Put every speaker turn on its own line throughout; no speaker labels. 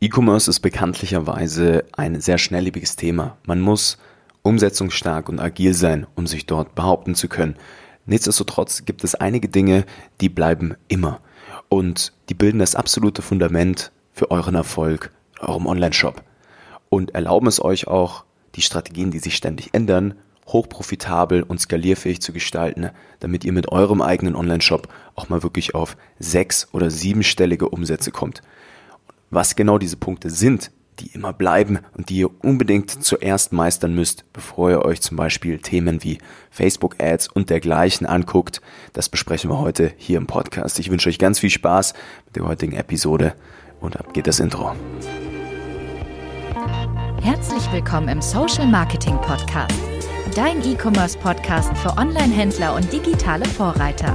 E-Commerce ist bekanntlicherweise ein sehr schnelllebiges Thema. Man muss umsetzungsstark und agil sein, um sich dort behaupten zu können. Nichtsdestotrotz gibt es einige Dinge, die bleiben immer. Und die bilden das absolute Fundament für euren Erfolg, eurem Online-Shop. Und erlauben es euch auch, die Strategien, die sich ständig ändern, hochprofitabel und skalierfähig zu gestalten, damit ihr mit eurem eigenen Online-Shop auch mal wirklich auf sechs- oder siebenstellige Umsätze kommt. Was genau diese Punkte sind, die immer bleiben und die ihr unbedingt zuerst meistern müsst, bevor ihr euch zum Beispiel Themen wie Facebook-Ads und dergleichen anguckt, das besprechen wir heute hier im Podcast. Ich wünsche euch ganz viel Spaß mit der heutigen Episode und ab geht das Intro.
Herzlich willkommen im Social Marketing Podcast dein E-Commerce-Podcast für Online-Händler und digitale Vorreiter.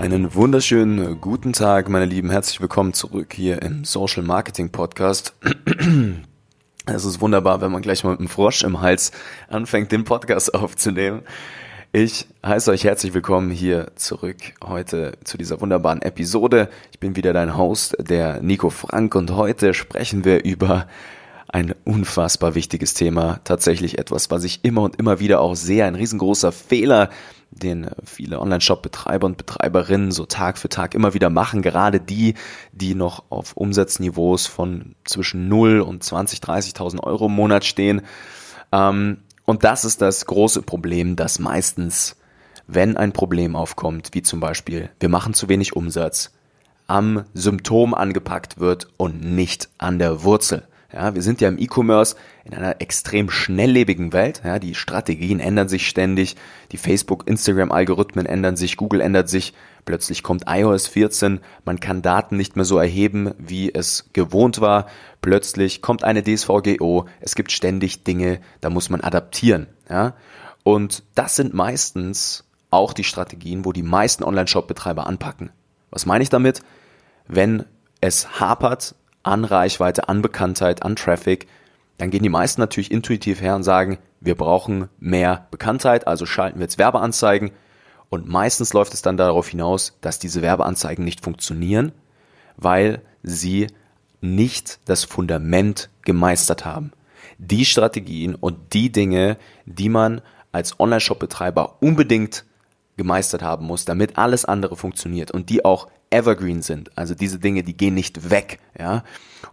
Einen wunderschönen guten Tag, meine Lieben. Herzlich willkommen zurück hier im Social Marketing Podcast. Es ist wunderbar, wenn man gleich mal mit dem Frosch im Hals anfängt, den Podcast aufzunehmen. Ich heiße euch herzlich willkommen hier zurück heute zu dieser wunderbaren Episode. Ich bin wieder dein Host, der Nico Frank, und heute sprechen wir über ein unfassbar wichtiges Thema. Tatsächlich etwas, was ich immer und immer wieder auch sehe. Ein riesengroßer Fehler, den viele Online-Shop-Betreiber und Betreiberinnen so Tag für Tag immer wieder machen. Gerade die, die noch auf Umsatzniveaus von zwischen 0 und 20, 30.000 Euro im Monat stehen. Ähm, und das ist das große Problem, dass meistens, wenn ein Problem aufkommt, wie zum Beispiel, wir machen zu wenig Umsatz, am Symptom angepackt wird und nicht an der Wurzel. Ja, wir sind ja im E-Commerce in einer extrem schnelllebigen Welt. Ja, die Strategien ändern sich ständig, die Facebook, Instagram Algorithmen ändern sich, Google ändert sich. Plötzlich kommt iOS 14, man kann Daten nicht mehr so erheben, wie es gewohnt war. Plötzlich kommt eine DSVGO, es gibt ständig Dinge, da muss man adaptieren. Ja? Und das sind meistens auch die Strategien, wo die meisten Online-Shop-Betreiber anpacken. Was meine ich damit? Wenn es hapert an Reichweite, an Bekanntheit, an Traffic, dann gehen die meisten natürlich intuitiv her und sagen, wir brauchen mehr Bekanntheit, also schalten wir jetzt Werbeanzeigen und meistens läuft es dann darauf hinaus, dass diese Werbeanzeigen nicht funktionieren, weil sie nicht das Fundament gemeistert haben. Die Strategien und die Dinge, die man als Online-Shop-Betreiber unbedingt gemeistert haben muss, damit alles andere funktioniert und die auch evergreen sind. Also diese Dinge, die gehen nicht weg, ja.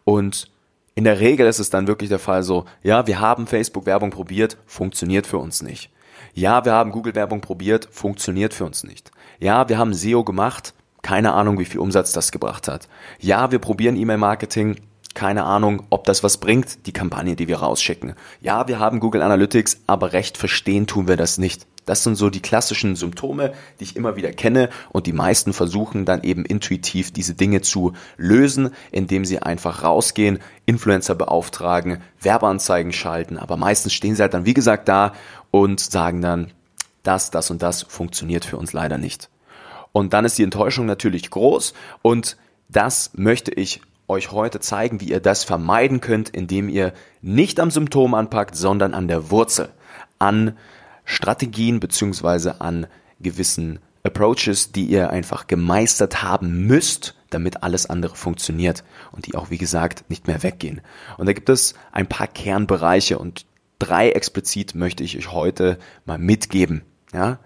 Und in der Regel ist es dann wirklich der Fall so, ja, wir haben Facebook-Werbung probiert, funktioniert für uns nicht. Ja, wir haben Google-Werbung probiert, funktioniert für uns nicht. Ja, wir haben SEO gemacht, keine Ahnung, wie viel Umsatz das gebracht hat. Ja, wir probieren E-Mail-Marketing, keine Ahnung, ob das was bringt, die Kampagne, die wir rausschicken. Ja, wir haben Google Analytics, aber recht verstehen tun wir das nicht. Das sind so die klassischen Symptome, die ich immer wieder kenne. Und die meisten versuchen dann eben intuitiv diese Dinge zu lösen, indem sie einfach rausgehen, Influencer beauftragen, Werbeanzeigen schalten, aber meistens stehen sie halt dann wie gesagt da und sagen dann, das, das und das funktioniert für uns leider nicht. Und dann ist die Enttäuschung natürlich groß. Und das möchte ich euch heute zeigen, wie ihr das vermeiden könnt, indem ihr nicht am Symptom anpackt, sondern an der Wurzel, an Strategien beziehungsweise an gewissen Approaches, die ihr einfach gemeistert haben müsst, damit alles andere funktioniert und die auch, wie gesagt, nicht mehr weggehen. Und da gibt es ein paar Kernbereiche und drei explizit möchte ich euch heute mal mitgeben. Ja?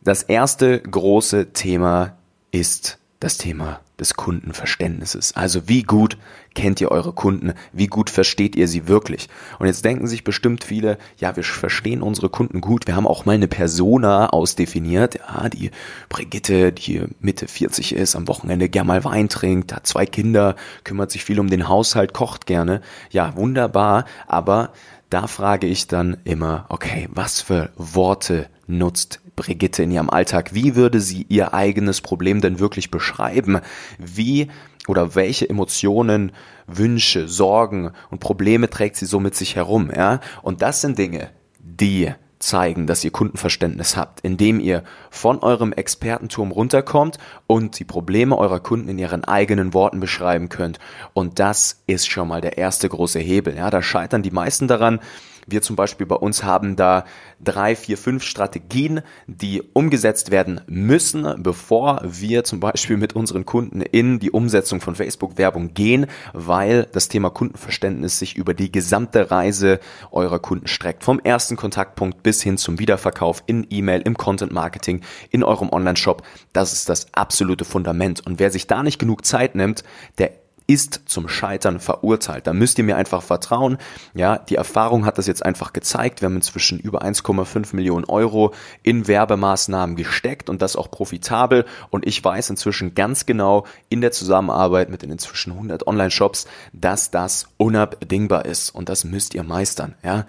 Das erste große Thema ist das Thema des Kundenverständnisses. Also wie gut kennt ihr eure Kunden? Wie gut versteht ihr sie wirklich? Und jetzt denken sich bestimmt viele, ja, wir verstehen unsere Kunden gut. Wir haben auch mal eine Persona ausdefiniert. Ja, die Brigitte, die Mitte 40 ist, am Wochenende gern mal Wein trinkt, hat zwei Kinder, kümmert sich viel um den Haushalt, kocht gerne. Ja, wunderbar. Aber da frage ich dann immer, okay, was für Worte nutzt Brigitte in ihrem Alltag? Wie würde sie ihr eigenes Problem denn wirklich beschreiben? Wie oder welche Emotionen, Wünsche, Sorgen und Probleme trägt sie so mit sich herum, ja? Und das sind Dinge, die zeigen, dass ihr Kundenverständnis habt, indem ihr von eurem Expertenturm runterkommt und die Probleme eurer Kunden in ihren eigenen Worten beschreiben könnt. Und das ist schon mal der erste große Hebel. Ja, da scheitern die meisten daran, wir zum Beispiel bei uns haben da drei, vier, fünf Strategien, die umgesetzt werden müssen, bevor wir zum Beispiel mit unseren Kunden in die Umsetzung von Facebook-Werbung gehen, weil das Thema Kundenverständnis sich über die gesamte Reise eurer Kunden streckt. Vom ersten Kontaktpunkt bis hin zum Wiederverkauf in E-Mail, im Content Marketing, in eurem Online-Shop. Das ist das absolute Fundament. Und wer sich da nicht genug Zeit nimmt, der ist zum Scheitern verurteilt. Da müsst ihr mir einfach vertrauen. Ja, die Erfahrung hat das jetzt einfach gezeigt. Wir haben inzwischen über 1,5 Millionen Euro in Werbemaßnahmen gesteckt und das auch profitabel. Und ich weiß inzwischen ganz genau in der Zusammenarbeit mit den inzwischen 100 Online-Shops, dass das unabdingbar ist. Und das müsst ihr meistern. Ja,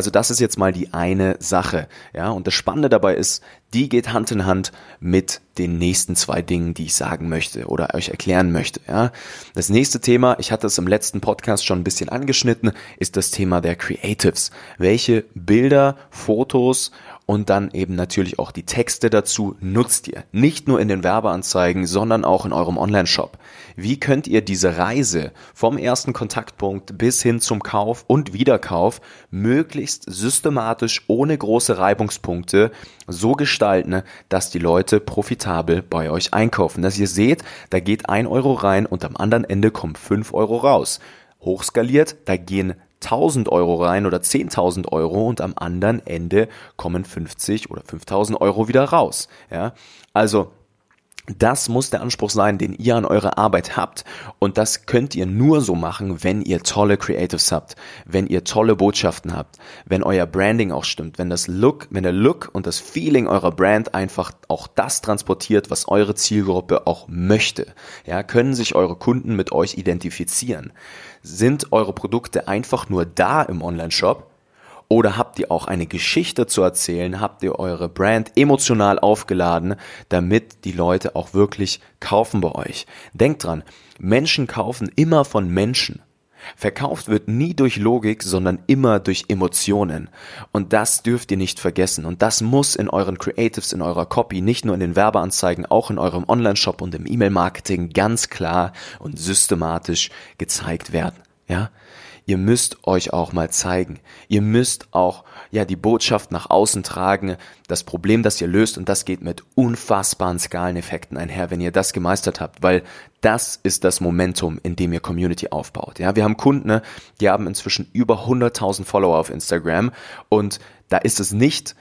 also das ist jetzt mal die eine Sache. Ja, und das Spannende dabei ist, die geht Hand in Hand mit den nächsten zwei Dingen, die ich sagen möchte oder euch erklären möchte. Ja, das nächste Thema, ich hatte es im letzten Podcast schon ein bisschen angeschnitten, ist das Thema der Creatives. Welche Bilder, Fotos und dann eben natürlich auch die Texte dazu nutzt ihr. Nicht nur in den Werbeanzeigen, sondern auch in eurem Online-Shop. Wie könnt ihr diese Reise vom ersten Kontaktpunkt bis hin zum Kauf und Wiederkauf möglichst systematisch ohne große Reibungspunkte so gestalten, dass die Leute profitabel bei euch einkaufen. Dass ihr seht, da geht ein Euro rein und am anderen Ende kommen fünf Euro raus. Hochskaliert, da gehen 1000 Euro rein oder 10.000 Euro und am anderen Ende kommen 50 oder 5000 Euro wieder raus. Ja, also das muss der Anspruch sein, den ihr an eure Arbeit habt. Und das könnt ihr nur so machen, wenn ihr tolle Creatives habt, wenn ihr tolle Botschaften habt, wenn euer Branding auch stimmt, wenn das Look, wenn der Look und das Feeling eurer Brand einfach auch das transportiert, was eure Zielgruppe auch möchte. Ja, können sich eure Kunden mit euch identifizieren. Sind eure Produkte einfach nur da im Online-Shop? Oder habt ihr auch eine Geschichte zu erzählen? Habt ihr eure Brand emotional aufgeladen, damit die Leute auch wirklich kaufen bei euch? Denkt dran, Menschen kaufen immer von Menschen. Verkauft wird nie durch Logik, sondern immer durch Emotionen. Und das dürft ihr nicht vergessen. Und das muss in euren Creatives, in eurer Copy, nicht nur in den Werbeanzeigen, auch in eurem Online-Shop und im E-Mail-Marketing ganz klar und systematisch gezeigt werden. Ja? Ihr müsst euch auch mal zeigen. Ihr müsst auch, ja, die Botschaft nach außen tragen, das Problem, das ihr löst, und das geht mit unfassbaren Skaleneffekten einher, wenn ihr das gemeistert habt, weil das ist das Momentum, in dem ihr Community aufbaut. Ja, wir haben Kunden, ne, die haben inzwischen über 100.000 Follower auf Instagram und da ist es nicht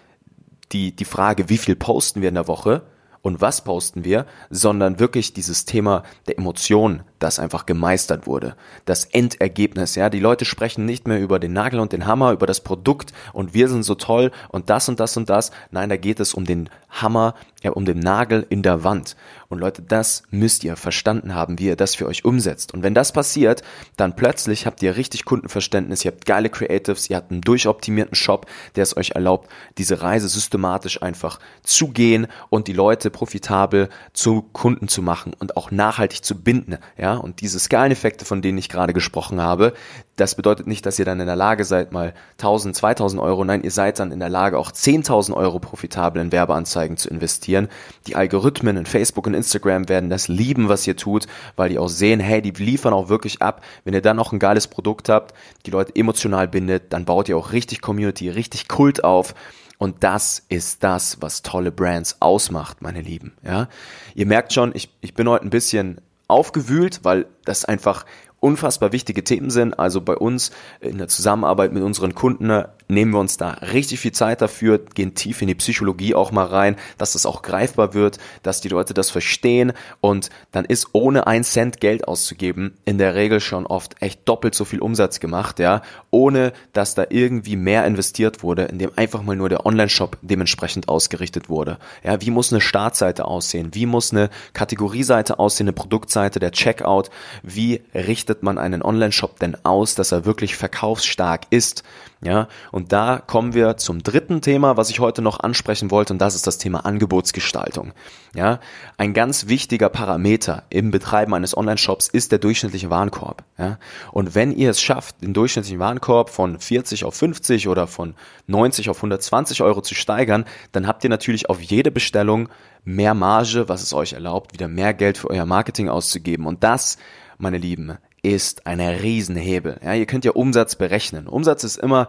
die, die Frage, wie viel posten wir in der Woche, und was posten wir, sondern wirklich dieses Thema der Emotionen, das einfach gemeistert wurde. Das Endergebnis, ja. Die Leute sprechen nicht mehr über den Nagel und den Hammer, über das Produkt und wir sind so toll und das und das und das. Nein, da geht es um den Hammer, ja, um den Nagel in der Wand. Und Leute, das müsst ihr verstanden haben, wie ihr das für euch umsetzt. Und wenn das passiert, dann plötzlich habt ihr richtig Kundenverständnis, ihr habt geile Creatives, ihr habt einen durchoptimierten Shop, der es euch erlaubt, diese Reise systematisch einfach zu gehen und die Leute profitabel zu Kunden zu machen und auch nachhaltig zu binden. Ja, und diese Skaleneffekte, von denen ich gerade gesprochen habe, das bedeutet nicht, dass ihr dann in der Lage seid, mal 1000, 2000 Euro, nein, ihr seid dann in der Lage, auch 10.000 Euro profitabel in Werbeanzeigen zu investieren. Die Algorithmen in Facebook und Instagram werden das lieben, was ihr tut, weil die auch sehen, hey, die liefern auch wirklich ab. Wenn ihr dann noch ein geiles Produkt habt, die Leute emotional bindet, dann baut ihr auch richtig Community, richtig Kult auf. Und das ist das, was tolle Brands ausmacht, meine Lieben. Ja, ihr merkt schon, ich, ich bin heute ein bisschen aufgewühlt, weil das einfach unfassbar wichtige Themen sind. Also bei uns in der Zusammenarbeit mit unseren Kunden nehmen wir uns da richtig viel Zeit dafür, gehen tief in die Psychologie auch mal rein, dass das auch greifbar wird, dass die Leute das verstehen und dann ist ohne ein Cent Geld auszugeben in der Regel schon oft echt doppelt so viel Umsatz gemacht, ja, ohne dass da irgendwie mehr investiert wurde, indem einfach mal nur der Online-Shop dementsprechend ausgerichtet wurde. Ja, wie muss eine Startseite aussehen? Wie muss eine Kategorieseite aussehen, eine Produktseite, der Checkout? Wie richtet man einen Online-Shop denn aus, dass er wirklich verkaufsstark ist? Ja, und da kommen wir zum dritten Thema, was ich heute noch ansprechen wollte, und das ist das Thema Angebotsgestaltung. Ja, ein ganz wichtiger Parameter im Betreiben eines Online-Shops ist der durchschnittliche Warenkorb. Ja, und wenn ihr es schafft, den durchschnittlichen Warenkorb von 40 auf 50 oder von 90 auf 120 Euro zu steigern, dann habt ihr natürlich auf jede Bestellung mehr Marge, was es euch erlaubt, wieder mehr Geld für euer Marketing auszugeben. Und das, meine Lieben, ist ein Riesenhebel. Ja, ihr könnt ja Umsatz berechnen. Umsatz ist immer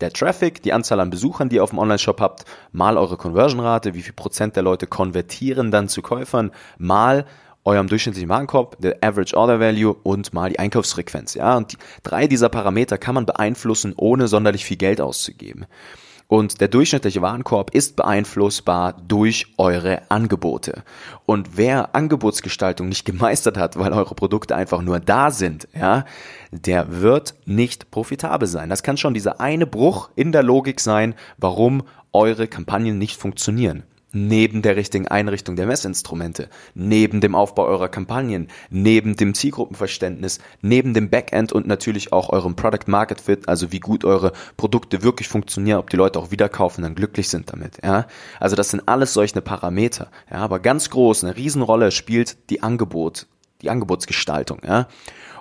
der Traffic, die Anzahl an Besuchern, die ihr auf dem Online-Shop habt, mal eure Conversion-Rate, wie viel Prozent der Leute konvertieren dann zu Käufern, mal eurem durchschnittlichen Warenkorb, der Average Order Value und mal die Einkaufsfrequenz. Ja, und die, drei dieser Parameter kann man beeinflussen, ohne sonderlich viel Geld auszugeben. Und der durchschnittliche Warenkorb ist beeinflussbar durch eure Angebote. Und wer Angebotsgestaltung nicht gemeistert hat, weil eure Produkte einfach nur da sind, ja, der wird nicht profitabel sein. Das kann schon dieser eine Bruch in der Logik sein, warum eure Kampagnen nicht funktionieren neben der richtigen Einrichtung der Messinstrumente, neben dem Aufbau eurer Kampagnen, neben dem Zielgruppenverständnis, neben dem Backend und natürlich auch eurem Product Market Fit, also wie gut eure Produkte wirklich funktionieren, ob die Leute auch wieder kaufen, dann glücklich sind damit, ja. Also das sind alles solche Parameter, ja, aber ganz groß, eine Riesenrolle spielt die Angebot, die Angebotsgestaltung, ja.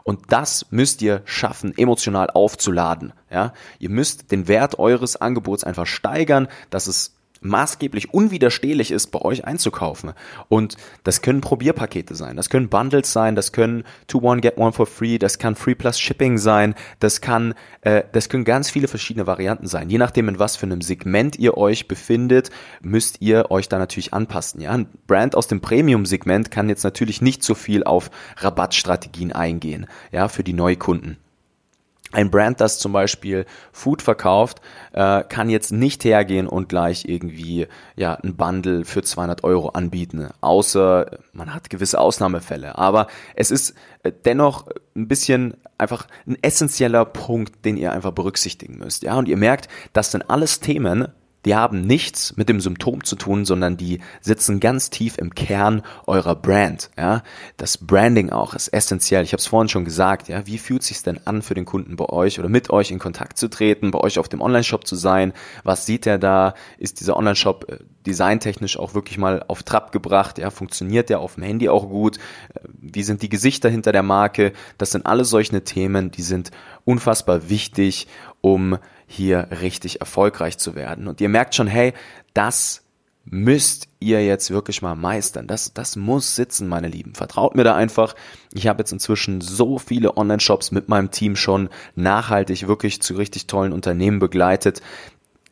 Und das müsst ihr schaffen, emotional aufzuladen. Ja? Ihr müsst den Wert eures Angebots einfach steigern, dass es maßgeblich unwiderstehlich ist, bei euch einzukaufen. Und das können Probierpakete sein, das können Bundles sein, das können to one get one for free, das kann Free Plus Shipping sein, das kann, äh, das können ganz viele verschiedene Varianten sein. Je nachdem, in was für einem Segment ihr euch befindet, müsst ihr euch da natürlich anpassen. Ja, ein Brand aus dem Premium-Segment kann jetzt natürlich nicht so viel auf Rabattstrategien eingehen, ja, für die Neukunden. Ein Brand, das zum Beispiel Food verkauft, äh, kann jetzt nicht hergehen und gleich irgendwie ja ein Bundle für 200 Euro anbieten, außer man hat gewisse Ausnahmefälle. Aber es ist äh, dennoch ein bisschen einfach ein essentieller Punkt, den ihr einfach berücksichtigen müsst. Ja, und ihr merkt, das sind alles Themen, die haben nichts mit dem Symptom zu tun, sondern die sitzen ganz tief im Kern eurer Brand. Ja, das Branding auch ist essentiell. Ich habe es vorhin schon gesagt. Ja, wie fühlt sich denn an für den Kunden bei euch oder mit euch in Kontakt zu treten, bei euch auf dem Online-Shop zu sein? Was sieht er da? Ist dieser Online-Shop äh, designtechnisch auch wirklich mal auf Trab gebracht? Ja, funktioniert der auf dem Handy auch gut? Äh, wie sind die Gesichter hinter der Marke? Das sind alle solche Themen, die sind unfassbar wichtig, um hier richtig erfolgreich zu werden. Und ihr merkt schon, hey, das müsst ihr jetzt wirklich mal meistern. Das, das muss sitzen, meine Lieben. Vertraut mir da einfach. Ich habe jetzt inzwischen so viele Online-Shops mit meinem Team schon nachhaltig wirklich zu richtig tollen Unternehmen begleitet.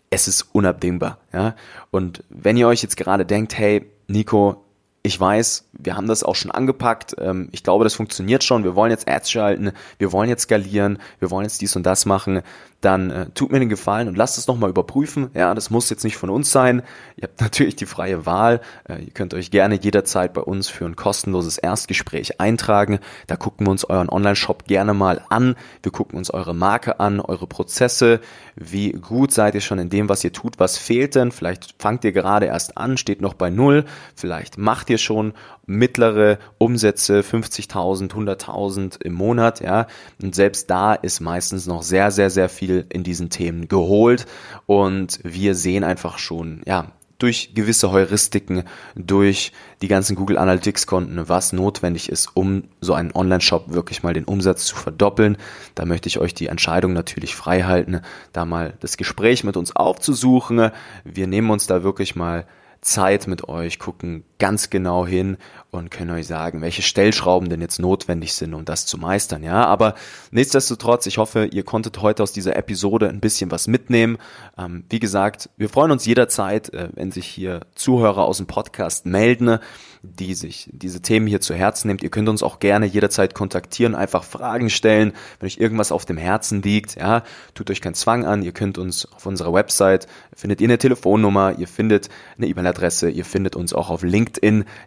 Es ist unabdingbar, ja. Und wenn ihr euch jetzt gerade denkt, hey, Nico, ich weiß, wir haben das auch schon angepackt. Ähm, ich glaube, das funktioniert schon. Wir wollen jetzt Ads schalten, wir wollen jetzt skalieren, wir wollen jetzt dies und das machen. Dann äh, tut mir den Gefallen und lasst es nochmal überprüfen. Ja, das muss jetzt nicht von uns sein. Ihr habt natürlich die freie Wahl. Äh, ihr könnt euch gerne jederzeit bei uns für ein kostenloses Erstgespräch eintragen. Da gucken wir uns euren Online-Shop gerne mal an. Wir gucken uns eure Marke an, eure Prozesse. Wie gut seid ihr schon in dem, was ihr tut? Was fehlt denn? Vielleicht fangt ihr gerade erst an, steht noch bei Null. Vielleicht macht ihr schon mittlere Umsätze, 50.000, 100.000 im Monat, ja. Und selbst da ist meistens noch sehr, sehr, sehr viel in diesen Themen geholt. Und wir sehen einfach schon, ja, durch gewisse Heuristiken, durch die ganzen Google Analytics Konten, was notwendig ist, um so einen Online-Shop wirklich mal den Umsatz zu verdoppeln. Da möchte ich euch die Entscheidung natürlich frei halten, da mal das Gespräch mit uns aufzusuchen. Wir nehmen uns da wirklich mal Zeit mit euch, gucken ganz genau hin und können euch sagen, welche Stellschrauben denn jetzt notwendig sind, um das zu meistern, ja. Aber nichtsdestotrotz, ich hoffe, ihr konntet heute aus dieser Episode ein bisschen was mitnehmen. Ähm, wie gesagt, wir freuen uns jederzeit, äh, wenn sich hier Zuhörer aus dem Podcast melden die sich diese Themen hier zu Herzen nimmt. Ihr könnt uns auch gerne jederzeit kontaktieren, einfach Fragen stellen, wenn euch irgendwas auf dem Herzen liegt. Ja, tut euch keinen Zwang an. Ihr könnt uns auf unserer Website findet ihr eine Telefonnummer, ihr findet eine E-Mail-Adresse, ihr findet uns auch auf LinkedIn,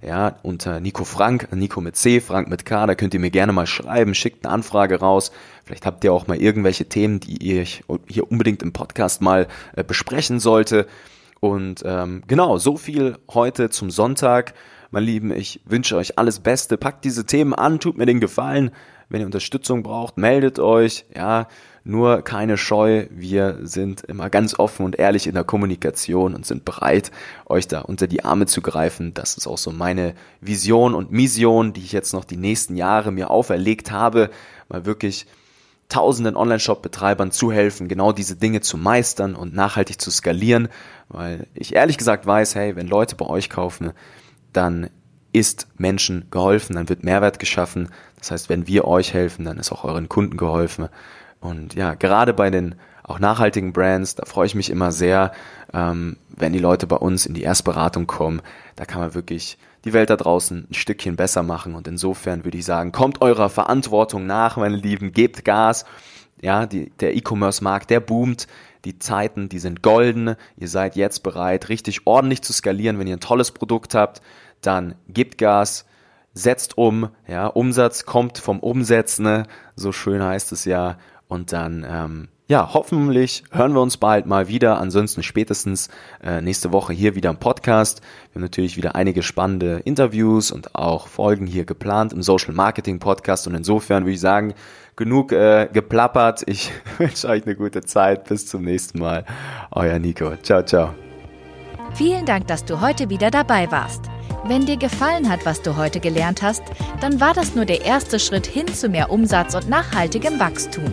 ja, unter Nico Frank, Nico mit C, Frank mit K. Da könnt ihr mir gerne mal schreiben, schickt eine Anfrage raus. Vielleicht habt ihr auch mal irgendwelche Themen, die ihr hier unbedingt im Podcast mal äh, besprechen sollte. Und ähm, genau, so viel heute zum Sonntag. Mein Lieben, ich wünsche euch alles Beste. Packt diese Themen an, tut mir den Gefallen. Wenn ihr Unterstützung braucht, meldet euch. Ja, Nur keine Scheu. Wir sind immer ganz offen und ehrlich in der Kommunikation und sind bereit, euch da unter die Arme zu greifen. Das ist auch so meine Vision und Mission, die ich jetzt noch die nächsten Jahre mir auferlegt habe, mal wirklich tausenden Online-Shop-Betreibern zu helfen, genau diese Dinge zu meistern und nachhaltig zu skalieren, weil ich ehrlich gesagt weiß, hey, wenn Leute bei euch kaufen, dann ist Menschen geholfen, dann wird Mehrwert geschaffen. Das heißt, wenn wir euch helfen, dann ist auch euren Kunden geholfen. Und ja, gerade bei den auch nachhaltigen Brands, da freue ich mich immer sehr, ähm, wenn die Leute bei uns in die Erstberatung kommen. Da kann man wirklich die Welt da draußen ein Stückchen besser machen. Und insofern würde ich sagen, kommt eurer Verantwortung nach, meine Lieben, gebt Gas. Ja, die, der E-Commerce-Markt, der boomt. Die Zeiten, die sind golden. Ihr seid jetzt bereit, richtig ordentlich zu skalieren. Wenn ihr ein tolles Produkt habt, dann gebt Gas, setzt um. Ja, Umsatz kommt vom Umsetzen. So schön heißt es ja. Und dann, ähm, ja, hoffentlich hören wir uns bald mal wieder. Ansonsten spätestens äh, nächste Woche hier wieder im Podcast. Wir haben natürlich wieder einige spannende Interviews und auch Folgen hier geplant im Social Marketing Podcast. Und insofern würde ich sagen, genug äh, geplappert. Ich wünsche euch eine gute Zeit. Bis zum nächsten Mal. Euer Nico. Ciao, ciao.
Vielen Dank, dass du heute wieder dabei warst. Wenn dir gefallen hat, was du heute gelernt hast, dann war das nur der erste Schritt hin zu mehr Umsatz und nachhaltigem Wachstum.